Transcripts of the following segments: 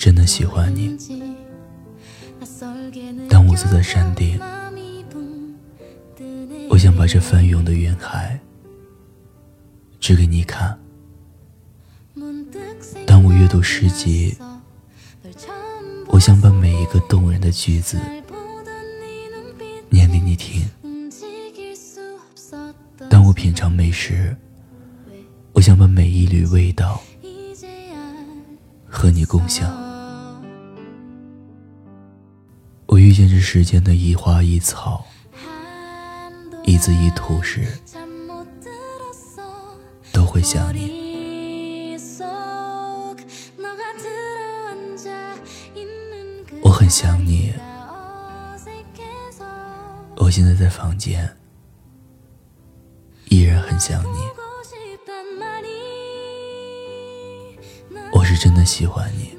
真的喜欢你。当我坐在山顶，我想把这翻涌的云海指给你看。当我阅读诗集，我想把每一个动人的句子念给你听。当我品尝美食，我想把每一缕味道和你共享。我遇见这世间的一花一草，一字一图时，都会想你。我很想你。我现在在房间，依然很想你。我是真的喜欢你。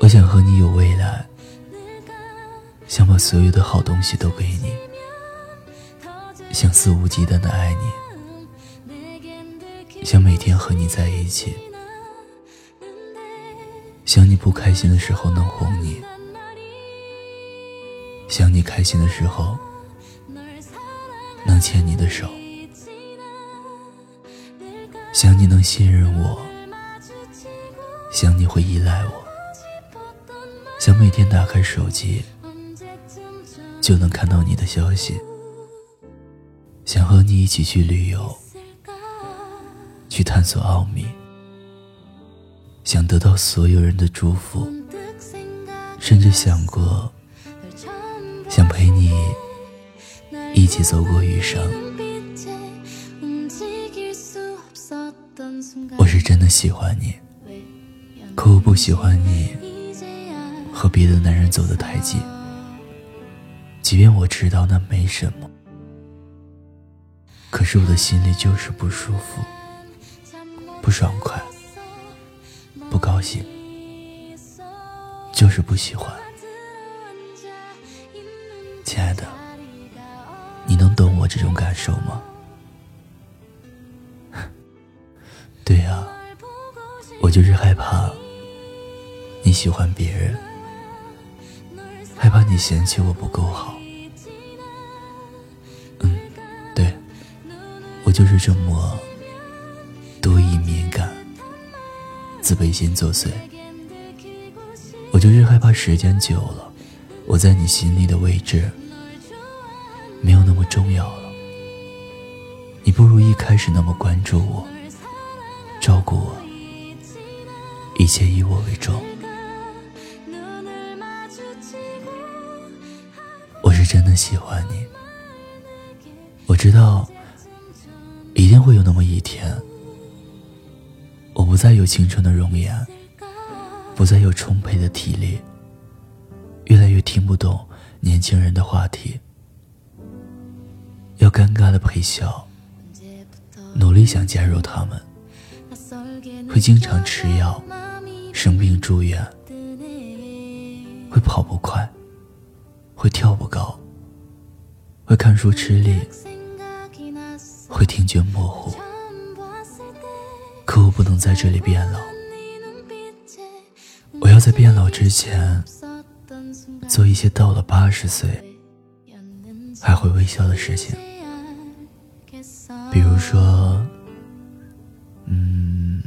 我想和你有未来，想把所有的好东西都给你，想肆无忌惮的爱你，想每天和你在一起，想你不开心的时候能哄你，想你开心的时候能牵你的手，想你能信任我，想你会依赖我。想每天打开手机就能看到你的消息，想和你一起去旅游，去探索奥秘，想得到所有人的祝福，甚至想过想陪你一起走过余生。我是真的喜欢你，可我不喜欢你。和别的男人走得太近，即便我知道那没什么，可是我的心里就是不舒服、不爽快、不高兴，就是不喜欢。亲爱的，你能懂我这种感受吗？对呀，我就是害怕你喜欢别人。害怕你嫌弃我不够好，嗯，对，我就是这么多疑敏感，自卑心作祟。我就是害怕时间久了，我在你心里的位置没有那么重要了。你不如一开始那么关注我，照顾我，一切以我为重。真的喜欢你，我知道一定会有那么一天，我不再有青春的容颜，不再有充沛的体力，越来越听不懂年轻人的话题，要尴尬的陪笑，努力想加入他们，会经常吃药，生病住院，会跑不快，会跳不高。会看书吃力，会听觉模糊，可我不能在这里变老。我要在变老之前，做一些到了八十岁还会微笑的事情，比如说，嗯，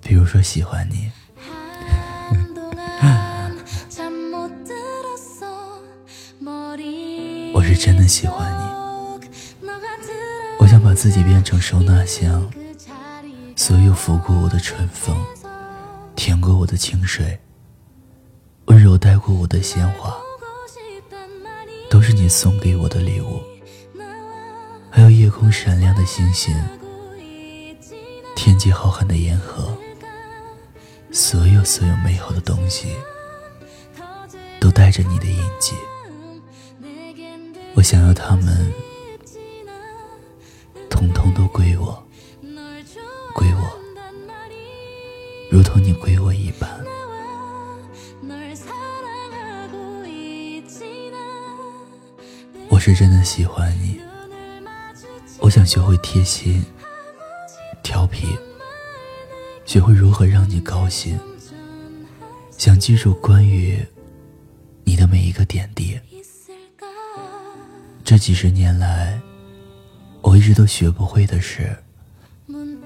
比如说喜欢你。是真的喜欢你，我想把自己变成收纳箱，所有拂过我的春风，舔过我的清水，温柔带过我的鲜花，都是你送给我的礼物。还有夜空闪亮的星星，天际浩瀚的银河，所有所有美好的东西，都带着你的印记。我想要他们，统统都归我，归我，如同你归我一般。我是真的喜欢你，我想学会贴心、调皮，学会如何让你高兴，想记住关于你的每一个点滴。这几十年来，我一直都学不会的是，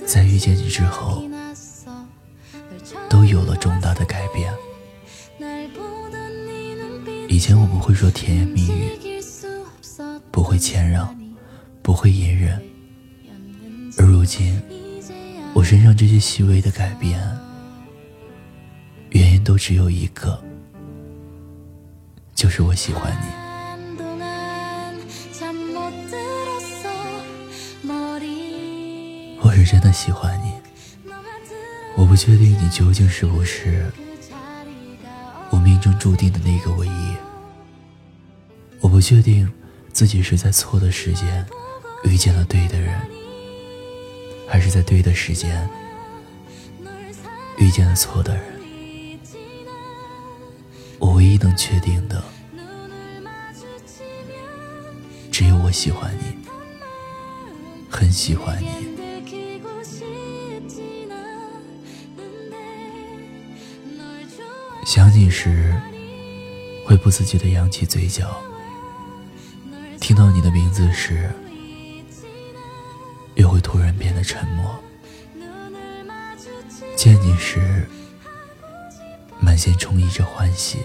在遇见你之后，都有了重大的改变。以前我不会说甜言蜜语，不会谦让，不会隐忍，而如今，我身上这些细微的改变，原因都只有一个，就是我喜欢你。真的喜欢你，我不确定你究竟是不是我命中注定的那个唯一。我不确定自己是在错的时间遇见了对的人，还是在对的时间遇见了错的人。我唯一能确定的，只有我喜欢你，很喜欢你。想你时，会不自觉的扬起嘴角；听到你的名字时，又会突然变得沉默。见你时，满心充溢着欢喜；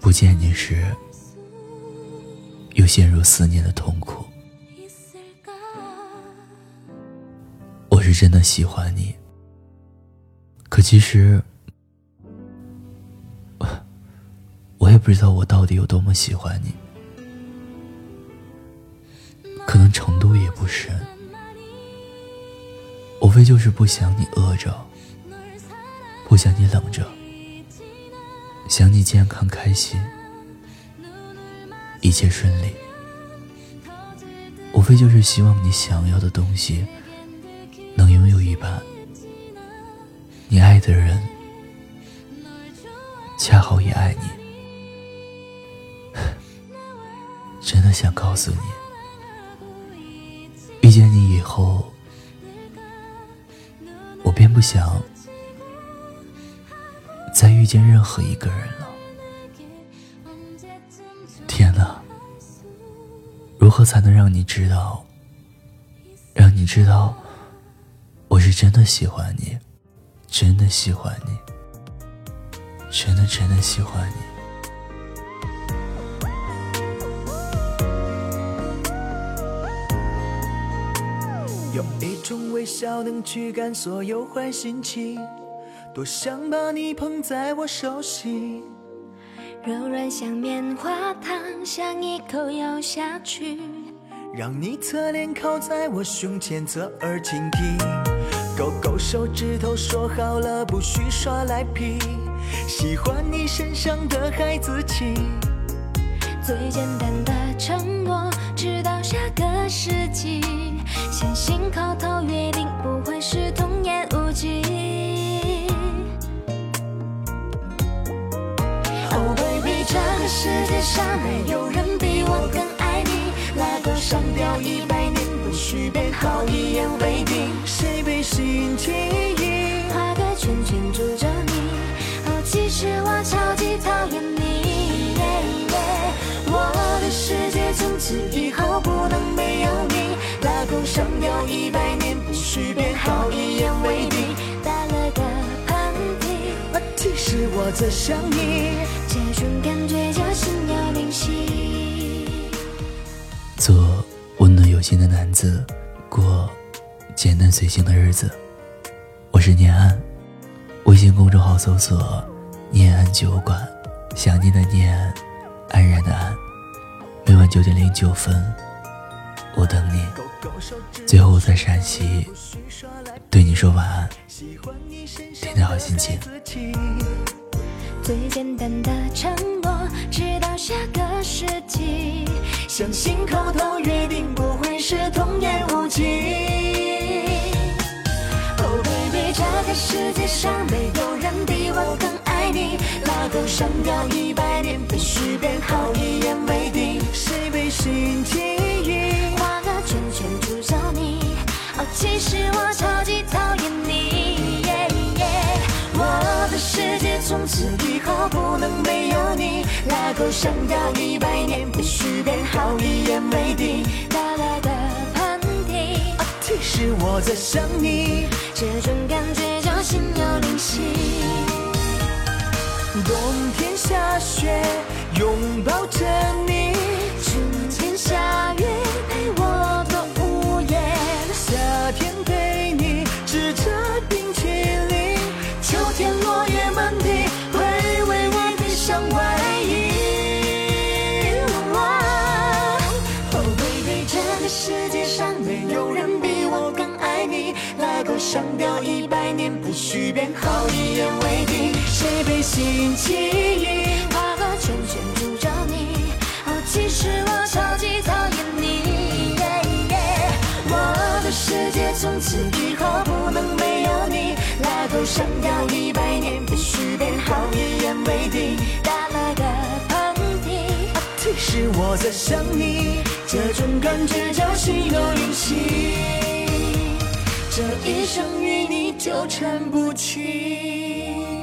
不见你时，又陷入思念的痛苦。我是真的喜欢你，可其实。不知道我到底有多么喜欢你，可能程度也不深，无非就是不想你饿着，不想你冷着，想你健康开心，一切顺利，无非就是希望你想要的东西能拥有一半，你爱的人恰好也爱你。的想告诉你，遇见你以后，我便不想再遇见任何一个人了。天哪，如何才能让你知道，让你知道我是真的喜欢你，真的喜欢你，真的真的喜欢你。种微笑能驱赶所有坏心情，多想把你捧在我手心，柔软像棉花糖，想一口咬下去，让你侧脸靠在我胸前，侧耳倾听，勾勾手指头，说好了不许耍赖皮，喜欢你身上的孩子气，最简单的承诺，直到下个世纪。先行口头约定，不会是童言无忌。Oh baby，这个世界上没有人比我更爱你。拉钩上吊一百年，不许变好，一言为定。谁被心牵引？画个圈圈住着你。哦，其实我超级讨厌你。我的世界从此以后不能没有你。一百年，不许变好，一言为定。打了个喷嚏，其实我在想你。这种感觉叫心有灵犀。做温暖有心的男子，过简单随性的日子。我是念安，微信公众号搜索“念安酒馆”，想念的念，安然的安。每晚九点零九分，我等你。最后，我在陕西对你说晚安，天天好心情。最简单的承诺，直到下个世纪，相信口头约定不会是童言无忌。Oh baby，这个世界上没有人比我更爱你，拉钩上吊一百年，必须变好，一言为定。谁被心其实我超级讨厌你我的世界从此以后不能没有你拉钩上吊一百年不许变好一言为定。打了个喷嚏。啊实我在想你这种感觉叫心有灵犀。冬天下雪拥抱着你春天下雨。好，一言为定。谁被心记忆？画个圈圈住着你。哦，其实我超级讨厌你。我的世界从此以后不能没有你。拉钩上吊一百年，必须变好，一言为定。打了个喷嚏。提示我在想你，这种感觉叫心有灵犀，这一生与你纠缠不清。